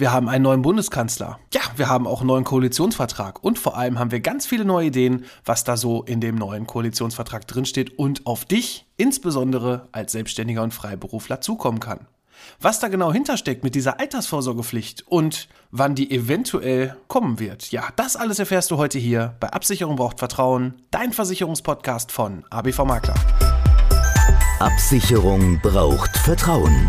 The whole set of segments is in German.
Wir haben einen neuen Bundeskanzler. Ja, wir haben auch einen neuen Koalitionsvertrag. Und vor allem haben wir ganz viele neue Ideen, was da so in dem neuen Koalitionsvertrag drinsteht und auf dich, insbesondere als Selbstständiger und Freiberufler, zukommen kann. Was da genau hintersteckt mit dieser Altersvorsorgepflicht und wann die eventuell kommen wird. Ja, das alles erfährst du heute hier bei Absicherung braucht Vertrauen, dein Versicherungspodcast von ABV Makler. Absicherung braucht Vertrauen.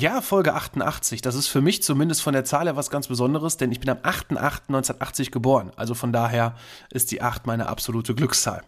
Ja, Folge 88. Das ist für mich zumindest von der Zahl her was ganz Besonderes, denn ich bin am 8.8.1980 geboren. Also von daher ist die 8 meine absolute Glückszahl.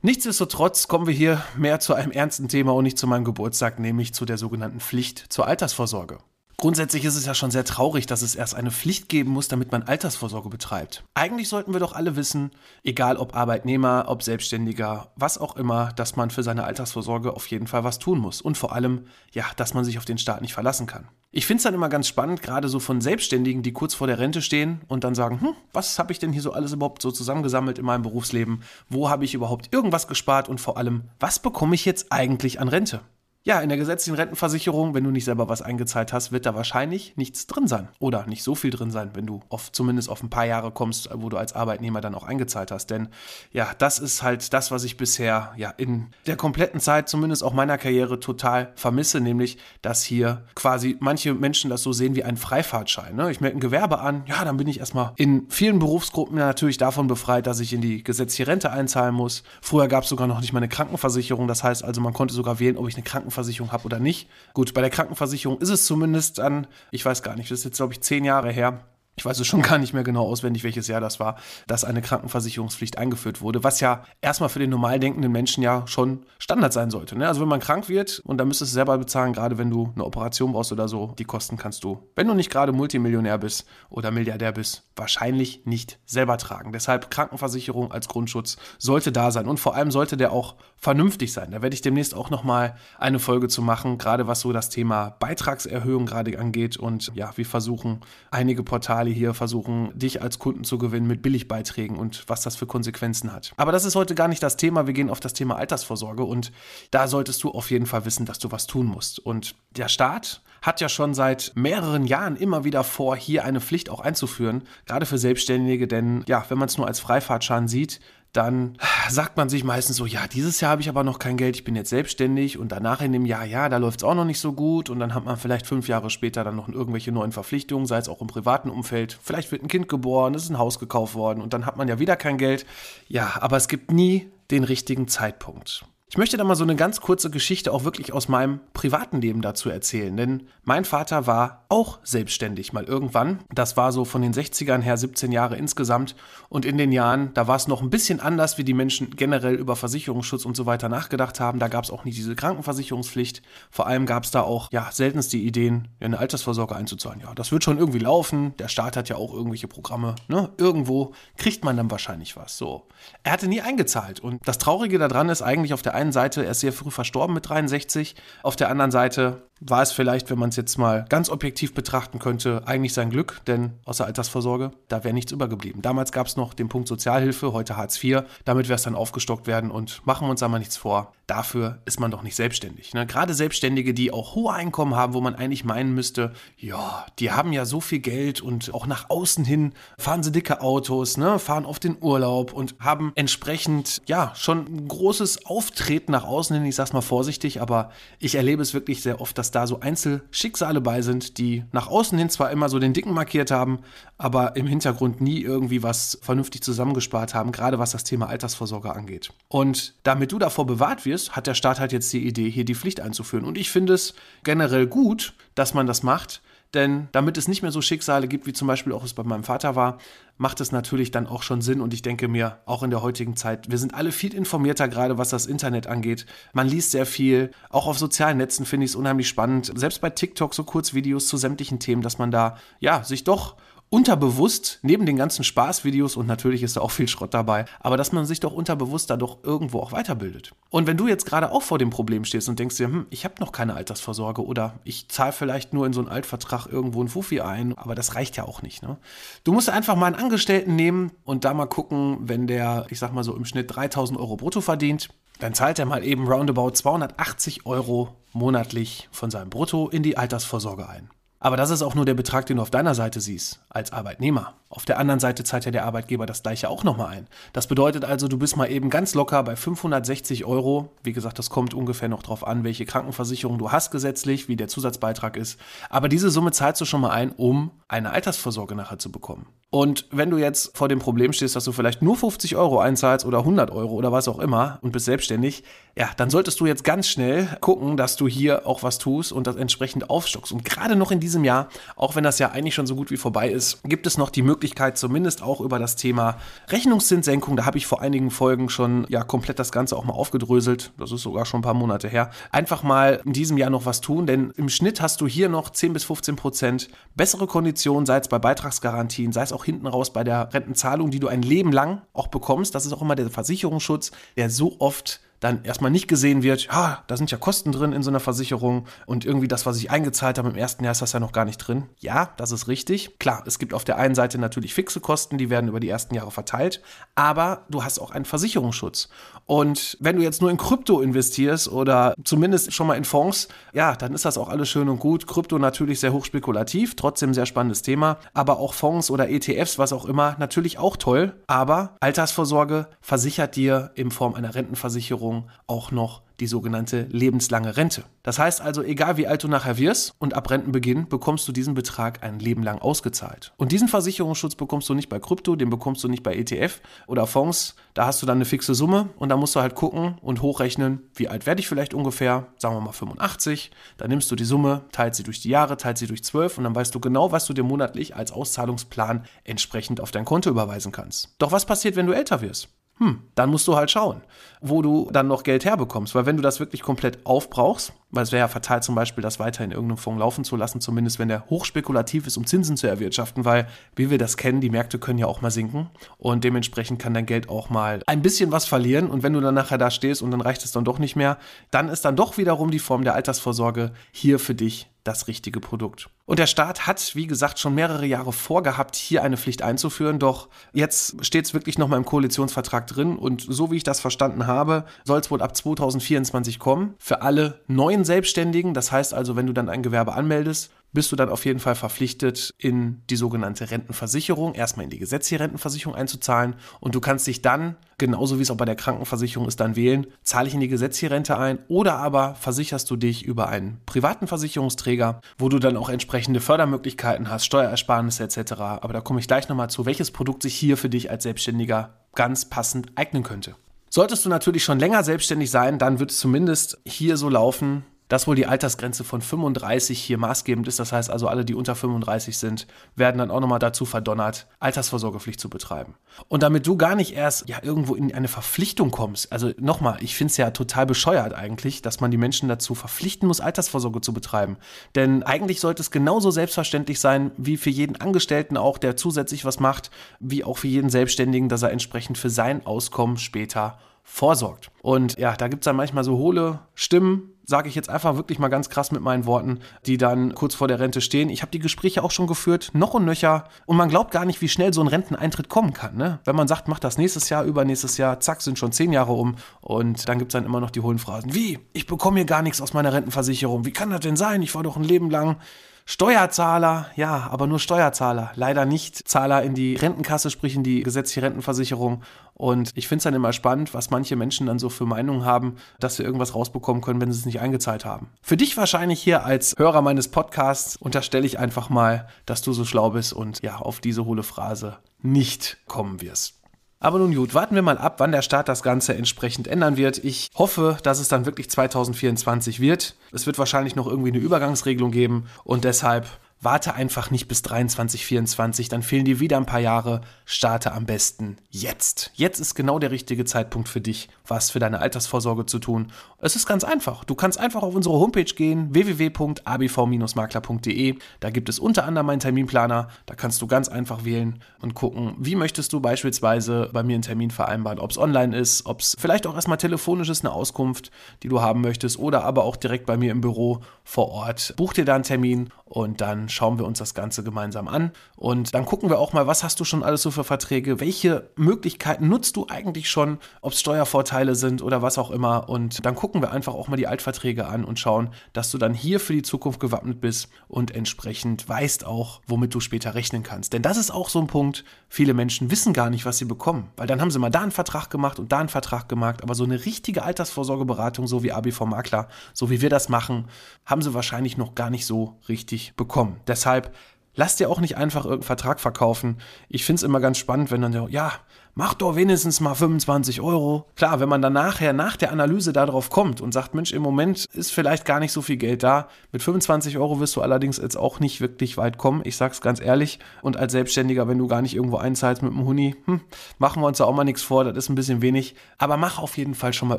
Nichtsdestotrotz kommen wir hier mehr zu einem ernsten Thema und nicht zu meinem Geburtstag, nämlich zu der sogenannten Pflicht zur Altersvorsorge. Grundsätzlich ist es ja schon sehr traurig, dass es erst eine Pflicht geben muss, damit man Altersvorsorge betreibt. Eigentlich sollten wir doch alle wissen, egal ob Arbeitnehmer, ob Selbstständiger, was auch immer, dass man für seine Altersvorsorge auf jeden Fall was tun muss. Und vor allem, ja, dass man sich auf den Staat nicht verlassen kann. Ich finde es dann immer ganz spannend, gerade so von Selbstständigen, die kurz vor der Rente stehen und dann sagen, hm, was habe ich denn hier so alles überhaupt so zusammengesammelt in meinem Berufsleben? Wo habe ich überhaupt irgendwas gespart? Und vor allem, was bekomme ich jetzt eigentlich an Rente? Ja, in der gesetzlichen Rentenversicherung, wenn du nicht selber was eingezahlt hast, wird da wahrscheinlich nichts drin sein. Oder nicht so viel drin sein, wenn du auf, zumindest auf ein paar Jahre kommst, wo du als Arbeitnehmer dann auch eingezahlt hast. Denn ja, das ist halt das, was ich bisher ja in der kompletten Zeit, zumindest auch meiner Karriere, total vermisse, nämlich, dass hier quasi manche Menschen das so sehen wie ein Freifahrtschein. Ne? Ich melde ein Gewerbe an, ja, dann bin ich erstmal in vielen Berufsgruppen natürlich davon befreit, dass ich in die gesetzliche Rente einzahlen muss. Früher gab es sogar noch nicht mal eine Krankenversicherung. Das heißt also, man konnte sogar wählen, ob ich eine Krankenversicherung Krankenversicherung habe oder nicht. Gut, bei der Krankenversicherung ist es zumindest an, ich weiß gar nicht, das ist jetzt glaube ich zehn Jahre her, ich weiß es schon gar nicht mehr genau auswendig, welches Jahr das war, dass eine Krankenversicherungspflicht eingeführt wurde, was ja erstmal für den normal denkenden Menschen ja schon Standard sein sollte. Ne? Also wenn man krank wird und dann müsstest du selber bezahlen, gerade wenn du eine Operation brauchst oder so, die Kosten kannst du, wenn du nicht gerade Multimillionär bist oder Milliardär bist, wahrscheinlich nicht selber tragen. Deshalb Krankenversicherung als Grundschutz sollte da sein und vor allem sollte der auch vernünftig sein. Da werde ich demnächst auch nochmal eine Folge zu machen, gerade was so das Thema Beitragserhöhung gerade angeht und ja, wir versuchen einige Portale Portale hier versuchen, dich als Kunden zu gewinnen mit Billigbeiträgen und was das für Konsequenzen hat. Aber das ist heute gar nicht das Thema. Wir gehen auf das Thema Altersvorsorge und da solltest du auf jeden Fall wissen, dass du was tun musst. Und der Staat hat ja schon seit mehreren Jahren immer wieder vor, hier eine Pflicht auch einzuführen, gerade für Selbstständige, denn ja, wenn man es nur als Freifahrtschein sieht, dann sagt man sich meistens so, ja, dieses Jahr habe ich aber noch kein Geld, ich bin jetzt selbstständig und danach in dem Jahr, ja, da läuft es auch noch nicht so gut und dann hat man vielleicht fünf Jahre später dann noch irgendwelche neuen Verpflichtungen, sei es auch im privaten Umfeld, vielleicht wird ein Kind geboren, es ist ein Haus gekauft worden und dann hat man ja wieder kein Geld. Ja, aber es gibt nie den richtigen Zeitpunkt. Ich möchte da mal so eine ganz kurze Geschichte auch wirklich aus meinem privaten Leben dazu erzählen, denn mein Vater war auch selbstständig mal irgendwann. Das war so von den 60ern her 17 Jahre insgesamt und in den Jahren, da war es noch ein bisschen anders, wie die Menschen generell über Versicherungsschutz und so weiter nachgedacht haben. Da gab es auch nicht diese Krankenversicherungspflicht. Vor allem gab es da auch, ja, seltenst die Ideen, eine Altersvorsorge einzuzahlen. Ja, das wird schon irgendwie laufen. Der Staat hat ja auch irgendwelche Programme. Ne? Irgendwo kriegt man dann wahrscheinlich was. So. Er hatte nie eingezahlt und das Traurige daran ist eigentlich auf der einen einen Seite, er ist sehr früh verstorben mit 63. Auf der anderen Seite war es vielleicht, wenn man es jetzt mal ganz objektiv betrachten könnte, eigentlich sein Glück, denn außer Altersvorsorge, da wäre nichts übergeblieben. Damals gab es noch den Punkt Sozialhilfe, heute Hartz IV. Damit wäre es dann aufgestockt werden und machen wir uns einmal nichts vor. Dafür ist man doch nicht selbstständig. Ne? Gerade Selbstständige, die auch hohe Einkommen haben, wo man eigentlich meinen müsste, ja, die haben ja so viel Geld und auch nach außen hin fahren sie dicke Autos, ne? fahren oft in Urlaub und haben entsprechend, ja, schon ein großes Auftreten nach außen hin. Ich sag's mal vorsichtig, aber ich erlebe es wirklich sehr oft, dass da so Einzelschicksale bei sind, die nach außen hin zwar immer so den Dicken markiert haben, aber im Hintergrund nie irgendwie was vernünftig zusammengespart haben, gerade was das Thema Altersvorsorge angeht. Und damit du davor bewahrt wirst, hat der Staat halt jetzt die Idee, hier die Pflicht einzuführen. Und ich finde es generell gut, dass man das macht, denn damit es nicht mehr so Schicksale gibt, wie zum Beispiel auch es bei meinem Vater war, macht es natürlich dann auch schon Sinn. Und ich denke mir, auch in der heutigen Zeit, wir sind alle viel informierter, gerade was das Internet angeht. Man liest sehr viel. Auch auf sozialen Netzen finde ich es unheimlich spannend. Selbst bei TikTok so Kurzvideos zu sämtlichen Themen, dass man da, ja, sich doch unterbewusst, neben den ganzen Spaßvideos und natürlich ist da auch viel Schrott dabei, aber dass man sich doch unterbewusst da doch irgendwo auch weiterbildet. Und wenn du jetzt gerade auch vor dem Problem stehst und denkst dir, hm, ich habe noch keine Altersvorsorge oder ich zahle vielleicht nur in so einen Altvertrag irgendwo ein Fuffi ein, aber das reicht ja auch nicht. Ne? Du musst einfach mal einen Angestellten nehmen und da mal gucken, wenn der, ich sag mal so im Schnitt 3000 Euro brutto verdient, dann zahlt er mal eben roundabout 280 Euro monatlich von seinem Brutto in die Altersvorsorge ein. Aber das ist auch nur der Betrag, den du auf deiner Seite siehst, als Arbeitnehmer. Auf der anderen Seite zahlt ja der Arbeitgeber das gleiche auch nochmal ein. Das bedeutet also, du bist mal eben ganz locker bei 560 Euro. Wie gesagt, das kommt ungefähr noch drauf an, welche Krankenversicherung du hast gesetzlich, wie der Zusatzbeitrag ist. Aber diese Summe zahlst du schon mal ein, um eine Altersvorsorge nachher zu bekommen. Und wenn du jetzt vor dem Problem stehst, dass du vielleicht nur 50 Euro einzahlst oder 100 Euro oder was auch immer und bist selbstständig, ja, dann solltest du jetzt ganz schnell gucken, dass du hier auch was tust und das entsprechend aufstockst. Und gerade noch in diesem Jahr, auch wenn das ja eigentlich schon so gut wie vorbei ist, gibt es noch die Möglichkeit, zumindest auch über das Thema Rechnungszinssenkung, da habe ich vor einigen Folgen schon ja komplett das Ganze auch mal aufgedröselt, das ist sogar schon ein paar Monate her, einfach mal in diesem Jahr noch was tun, denn im Schnitt hast du hier noch 10 bis 15 Prozent bessere Konditionen, sei es bei Beitragsgarantien, sei es auch hinten raus bei der Rentenzahlung, die du ein Leben lang auch bekommst. Das ist auch immer der Versicherungsschutz, der so oft dann erstmal nicht gesehen wird, ja, da sind ja Kosten drin in so einer Versicherung und irgendwie das, was ich eingezahlt habe im ersten Jahr, ist das ja noch gar nicht drin. Ja, das ist richtig. Klar, es gibt auf der einen Seite natürlich fixe Kosten, die werden über die ersten Jahre verteilt, aber du hast auch einen Versicherungsschutz. Und wenn du jetzt nur in Krypto investierst oder zumindest schon mal in Fonds, ja, dann ist das auch alles schön und gut. Krypto natürlich sehr hochspekulativ, trotzdem sehr spannendes Thema, aber auch Fonds oder ETFs, was auch immer, natürlich auch toll. Aber Altersvorsorge versichert dir in Form einer Rentenversicherung Versicherung auch noch die sogenannte lebenslange Rente. Das heißt also, egal wie alt du nachher wirst und ab Rentenbeginn bekommst du diesen Betrag ein Leben lang ausgezahlt. Und diesen Versicherungsschutz bekommst du nicht bei Krypto, den bekommst du nicht bei ETF oder Fonds. Da hast du dann eine fixe Summe und da musst du halt gucken und hochrechnen, wie alt werde ich vielleicht ungefähr, sagen wir mal 85. Dann nimmst du die Summe, teilst sie durch die Jahre, teilst sie durch 12 und dann weißt du genau, was du dir monatlich als Auszahlungsplan entsprechend auf dein Konto überweisen kannst. Doch was passiert, wenn du älter wirst? Hm, dann musst du halt schauen, wo du dann noch Geld herbekommst. Weil wenn du das wirklich komplett aufbrauchst, weil es wäre ja fatal zum Beispiel, das weiter in irgendeinem Fonds laufen zu lassen, zumindest wenn der hochspekulativ ist, um Zinsen zu erwirtschaften, weil, wie wir das kennen, die Märkte können ja auch mal sinken und dementsprechend kann dein Geld auch mal ein bisschen was verlieren und wenn du dann nachher da stehst und dann reicht es dann doch nicht mehr, dann ist dann doch wiederum die Form der Altersvorsorge hier für dich das richtige Produkt. Und der Staat hat, wie gesagt, schon mehrere Jahre vorgehabt, hier eine Pflicht einzuführen, doch jetzt steht es wirklich nochmal im Koalitionsvertrag drin und so wie ich das verstanden habe, soll es wohl ab 2024 kommen für alle neuen Selbstständigen. Das heißt also, wenn du dann ein Gewerbe anmeldest, bist du dann auf jeden Fall verpflichtet, in die sogenannte Rentenversicherung, erstmal in die gesetzliche Rentenversicherung einzuzahlen. Und du kannst dich dann, genauso wie es auch bei der Krankenversicherung ist, dann wählen, zahle ich in die gesetzliche Rente ein oder aber versicherst du dich über einen privaten Versicherungsträger, wo du dann auch entsprechende Fördermöglichkeiten hast, Steuerersparnisse etc. Aber da komme ich gleich nochmal zu, welches Produkt sich hier für dich als Selbstständiger ganz passend eignen könnte. Solltest du natürlich schon länger selbstständig sein, dann wird es zumindest hier so laufen, dass wohl die Altersgrenze von 35 hier maßgebend ist. Das heißt also, alle, die unter 35 sind, werden dann auch nochmal dazu verdonnert, Altersvorsorgepflicht zu betreiben. Und damit du gar nicht erst ja irgendwo in eine Verpflichtung kommst, also nochmal, ich finde es ja total bescheuert eigentlich, dass man die Menschen dazu verpflichten muss, Altersvorsorge zu betreiben. Denn eigentlich sollte es genauso selbstverständlich sein, wie für jeden Angestellten auch, der zusätzlich was macht, wie auch für jeden Selbstständigen, dass er entsprechend für sein Auskommen später vorsorgt. Und ja, da gibt es dann manchmal so hohle Stimmen, sage ich jetzt einfach wirklich mal ganz krass mit meinen Worten, die dann kurz vor der Rente stehen. Ich habe die Gespräche auch schon geführt, noch und nöcher. Und man glaubt gar nicht, wie schnell so ein Renteneintritt kommen kann. Ne? Wenn man sagt, mach das nächstes Jahr, übernächstes Jahr, zack, sind schon zehn Jahre um. Und dann gibt es dann immer noch die hohlen Phrasen. Wie? Ich bekomme hier gar nichts aus meiner Rentenversicherung. Wie kann das denn sein? Ich war doch ein Leben lang Steuerzahler, ja, aber nur Steuerzahler, leider nicht Zahler in die Rentenkasse, sprich in die gesetzliche Rentenversicherung. Und ich finde es dann immer spannend, was manche Menschen dann so für Meinungen haben, dass wir irgendwas rausbekommen können, wenn sie es nicht eingezahlt haben. Für dich wahrscheinlich hier als Hörer meines Podcasts unterstelle ich einfach mal, dass du so schlau bist und ja, auf diese hohle Phrase nicht kommen wirst. Aber nun gut, warten wir mal ab, wann der Staat das Ganze entsprechend ändern wird. Ich hoffe, dass es dann wirklich 2024 wird. Es wird wahrscheinlich noch irgendwie eine Übergangsregelung geben und deshalb Warte einfach nicht bis 23, 24, dann fehlen dir wieder ein paar Jahre. Starte am besten jetzt. Jetzt ist genau der richtige Zeitpunkt für dich, was für deine Altersvorsorge zu tun. Es ist ganz einfach. Du kannst einfach auf unsere Homepage gehen, www.abv-makler.de. Da gibt es unter anderem einen Terminplaner. Da kannst du ganz einfach wählen und gucken, wie möchtest du beispielsweise bei mir einen Termin vereinbaren, ob es online ist, ob es vielleicht auch erstmal telefonisch ist, eine Auskunft, die du haben möchtest, oder aber auch direkt bei mir im Büro vor Ort. Buch dir da einen Termin und dann schauen wir uns das Ganze gemeinsam an und dann gucken wir auch mal, was hast du schon alles so für Verträge, welche Möglichkeiten nutzt du eigentlich schon, ob es Steuervorteile sind oder was auch immer und dann gucken wir einfach auch mal die Altverträge an und schauen, dass du dann hier für die Zukunft gewappnet bist und entsprechend weißt auch, womit du später rechnen kannst. Denn das ist auch so ein Punkt, viele Menschen wissen gar nicht, was sie bekommen, weil dann haben sie mal da einen Vertrag gemacht und da einen Vertrag gemacht, aber so eine richtige Altersvorsorgeberatung, so wie ABV Makler, so wie wir das machen, haben sie wahrscheinlich noch gar nicht so richtig bekommen. Deshalb lass dir auch nicht einfach irgendeinen Vertrag verkaufen. Ich finde es immer ganz spannend, wenn dann ja, mach doch wenigstens mal 25 Euro. Klar, wenn man dann nachher nach der Analyse darauf kommt und sagt, Mensch, im Moment ist vielleicht gar nicht so viel Geld da. Mit 25 Euro wirst du allerdings jetzt auch nicht wirklich weit kommen. Ich sag's ganz ehrlich. Und als Selbstständiger, wenn du gar nicht irgendwo einzahlst mit dem Huni, hm, machen wir uns da auch mal nichts vor. Das ist ein bisschen wenig. Aber mach auf jeden Fall schon mal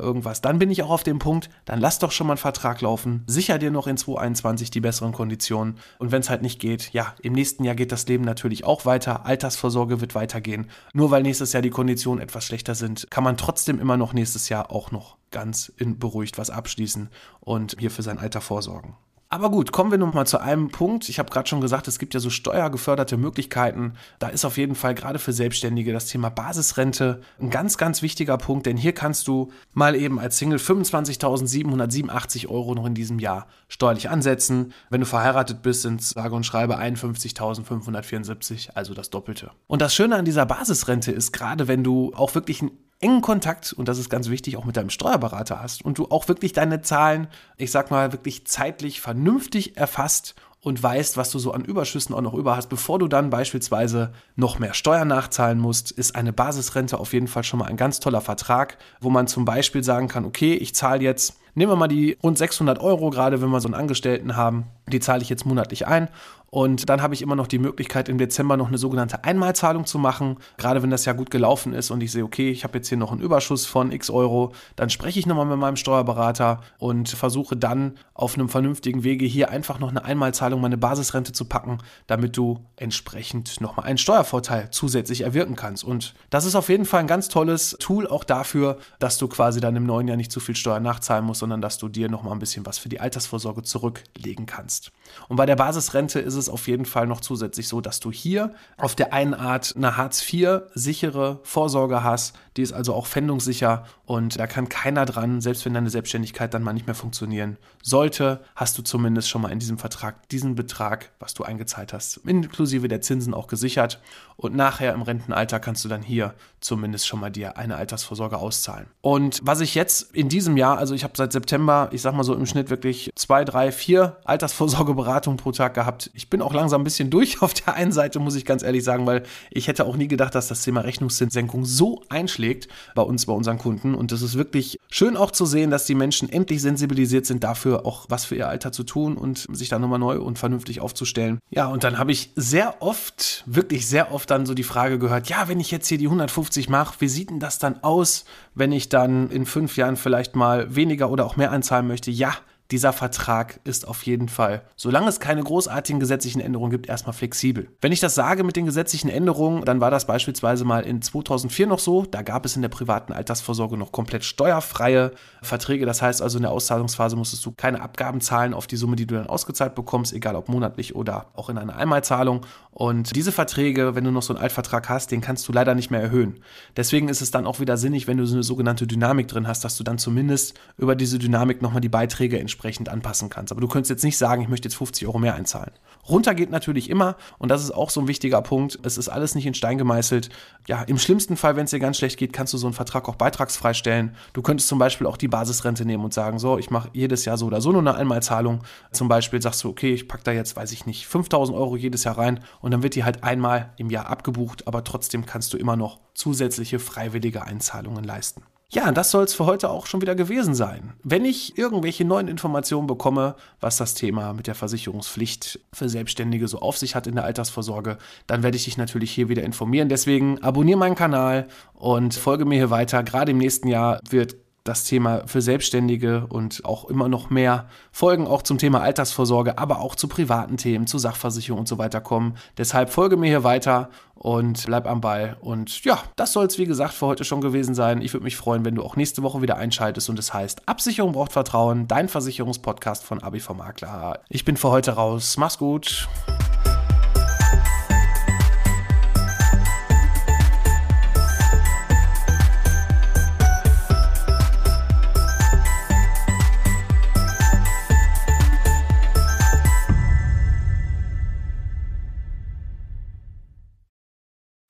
irgendwas. Dann bin ich auch auf dem Punkt, dann lass doch schon mal einen Vertrag laufen. Sicher dir noch in 2021 die besseren Konditionen. Und wenn es halt nicht geht, ja, im nächsten Jahr geht das Leben natürlich auch weiter. Altersvorsorge wird weitergehen. Nur weil nächstes Jahr die Konditionen etwas schlechter sind, kann man trotzdem immer noch nächstes Jahr auch noch ganz beruhigt was abschließen und hier für sein Alter vorsorgen. Aber gut, kommen wir nun mal zu einem Punkt. Ich habe gerade schon gesagt, es gibt ja so steuergeförderte Möglichkeiten. Da ist auf jeden Fall gerade für Selbstständige das Thema Basisrente ein ganz, ganz wichtiger Punkt, denn hier kannst du mal eben als Single 25.787 Euro noch in diesem Jahr steuerlich ansetzen. Wenn du verheiratet bist, sind es sage und schreibe 51.574, also das Doppelte. Und das Schöne an dieser Basisrente ist, gerade wenn du auch wirklich ein engen Kontakt, und das ist ganz wichtig, auch mit deinem Steuerberater hast und du auch wirklich deine Zahlen, ich sag mal, wirklich zeitlich vernünftig erfasst und weißt, was du so an Überschüssen auch noch über hast, bevor du dann beispielsweise noch mehr Steuern nachzahlen musst, ist eine Basisrente auf jeden Fall schon mal ein ganz toller Vertrag, wo man zum Beispiel sagen kann, okay, ich zahle jetzt, nehmen wir mal die rund 600 Euro, gerade wenn wir so einen Angestellten haben, die zahle ich jetzt monatlich ein und dann habe ich immer noch die Möglichkeit, im Dezember noch eine sogenannte Einmalzahlung zu machen. Gerade wenn das ja gut gelaufen ist und ich sehe, okay, ich habe jetzt hier noch einen Überschuss von x Euro, dann spreche ich nochmal mit meinem Steuerberater und versuche dann auf einem vernünftigen Wege hier einfach noch eine Einmalzahlung, meine Basisrente zu packen, damit du entsprechend nochmal einen Steuervorteil zusätzlich erwirken kannst. Und das ist auf jeden Fall ein ganz tolles Tool auch dafür, dass du quasi dann im neuen Jahr nicht zu viel Steuern nachzahlen musst, sondern dass du dir nochmal ein bisschen was für die Altersvorsorge zurücklegen kannst. Und bei der Basisrente ist es es auf jeden Fall noch zusätzlich so, dass du hier auf der einen Art eine Hartz-IV-sichere Vorsorge hast. Die ist also auch fändungssicher und da kann keiner dran, selbst wenn deine Selbstständigkeit dann mal nicht mehr funktionieren sollte, hast du zumindest schon mal in diesem Vertrag diesen Betrag, was du eingezahlt hast, inklusive der Zinsen auch gesichert. Und nachher im Rentenalter kannst du dann hier zumindest schon mal dir eine Altersvorsorge auszahlen. Und was ich jetzt in diesem Jahr, also ich habe seit September, ich sag mal so im Schnitt wirklich zwei, drei, vier Altersvorsorgeberatungen pro Tag gehabt. Ich bin auch langsam ein bisschen durch auf der einen Seite, muss ich ganz ehrlich sagen, weil ich hätte auch nie gedacht, dass das Thema Rechnungszinssenkung so einschlägt bei uns, bei unseren Kunden. Und es ist wirklich schön auch zu sehen, dass die Menschen endlich sensibilisiert sind dafür, auch was für ihr Alter zu tun und sich da nochmal neu und vernünftig aufzustellen. Ja, und dann habe ich sehr oft, wirklich sehr oft dann so die Frage gehört, ja, wenn ich jetzt hier die 150 mache, wie sieht denn das dann aus, wenn ich dann in fünf Jahren vielleicht mal weniger oder auch mehr einzahlen möchte? Ja, dieser Vertrag ist auf jeden Fall, solange es keine großartigen gesetzlichen Änderungen gibt, erstmal flexibel. Wenn ich das sage mit den gesetzlichen Änderungen, dann war das beispielsweise mal in 2004 noch so. Da gab es in der privaten Altersvorsorge noch komplett steuerfreie Verträge. Das heißt also, in der Auszahlungsphase musstest du keine Abgaben zahlen auf die Summe, die du dann ausgezahlt bekommst, egal ob monatlich oder auch in einer Einmalzahlung. Und diese Verträge, wenn du noch so einen Altvertrag hast, den kannst du leider nicht mehr erhöhen. Deswegen ist es dann auch wieder sinnig, wenn du so eine sogenannte Dynamik drin hast, dass du dann zumindest über diese Dynamik nochmal die Beiträge entsprechend entsprechend anpassen kannst. Aber du könntest jetzt nicht sagen, ich möchte jetzt 50 Euro mehr einzahlen. Runter geht natürlich immer und das ist auch so ein wichtiger Punkt. Es ist alles nicht in Stein gemeißelt. Ja, im schlimmsten Fall, wenn es dir ganz schlecht geht, kannst du so einen Vertrag auch beitragsfrei stellen. Du könntest zum Beispiel auch die Basisrente nehmen und sagen, so, ich mache jedes Jahr so oder so nur eine Einmalzahlung. Zum Beispiel sagst du, okay, ich packe da jetzt, weiß ich nicht, 5000 Euro jedes Jahr rein und dann wird die halt einmal im Jahr abgebucht, aber trotzdem kannst du immer noch zusätzliche freiwillige Einzahlungen leisten. Ja, das soll es für heute auch schon wieder gewesen sein. Wenn ich irgendwelche neuen Informationen bekomme, was das Thema mit der Versicherungspflicht für Selbstständige so auf sich hat in der Altersvorsorge, dann werde ich dich natürlich hier wieder informieren. Deswegen abonniere meinen Kanal und folge mir hier weiter. Gerade im nächsten Jahr wird das Thema für Selbstständige und auch immer noch mehr Folgen auch zum Thema Altersvorsorge, aber auch zu privaten Themen, zu Sachversicherung und so weiter kommen. Deshalb folge mir hier weiter und bleib am Ball. Und ja, das soll es wie gesagt für heute schon gewesen sein. Ich würde mich freuen, wenn du auch nächste Woche wieder einschaltest und es heißt Absicherung braucht Vertrauen, dein Versicherungspodcast von ABV Makler. Ich bin für heute raus. Mach's gut.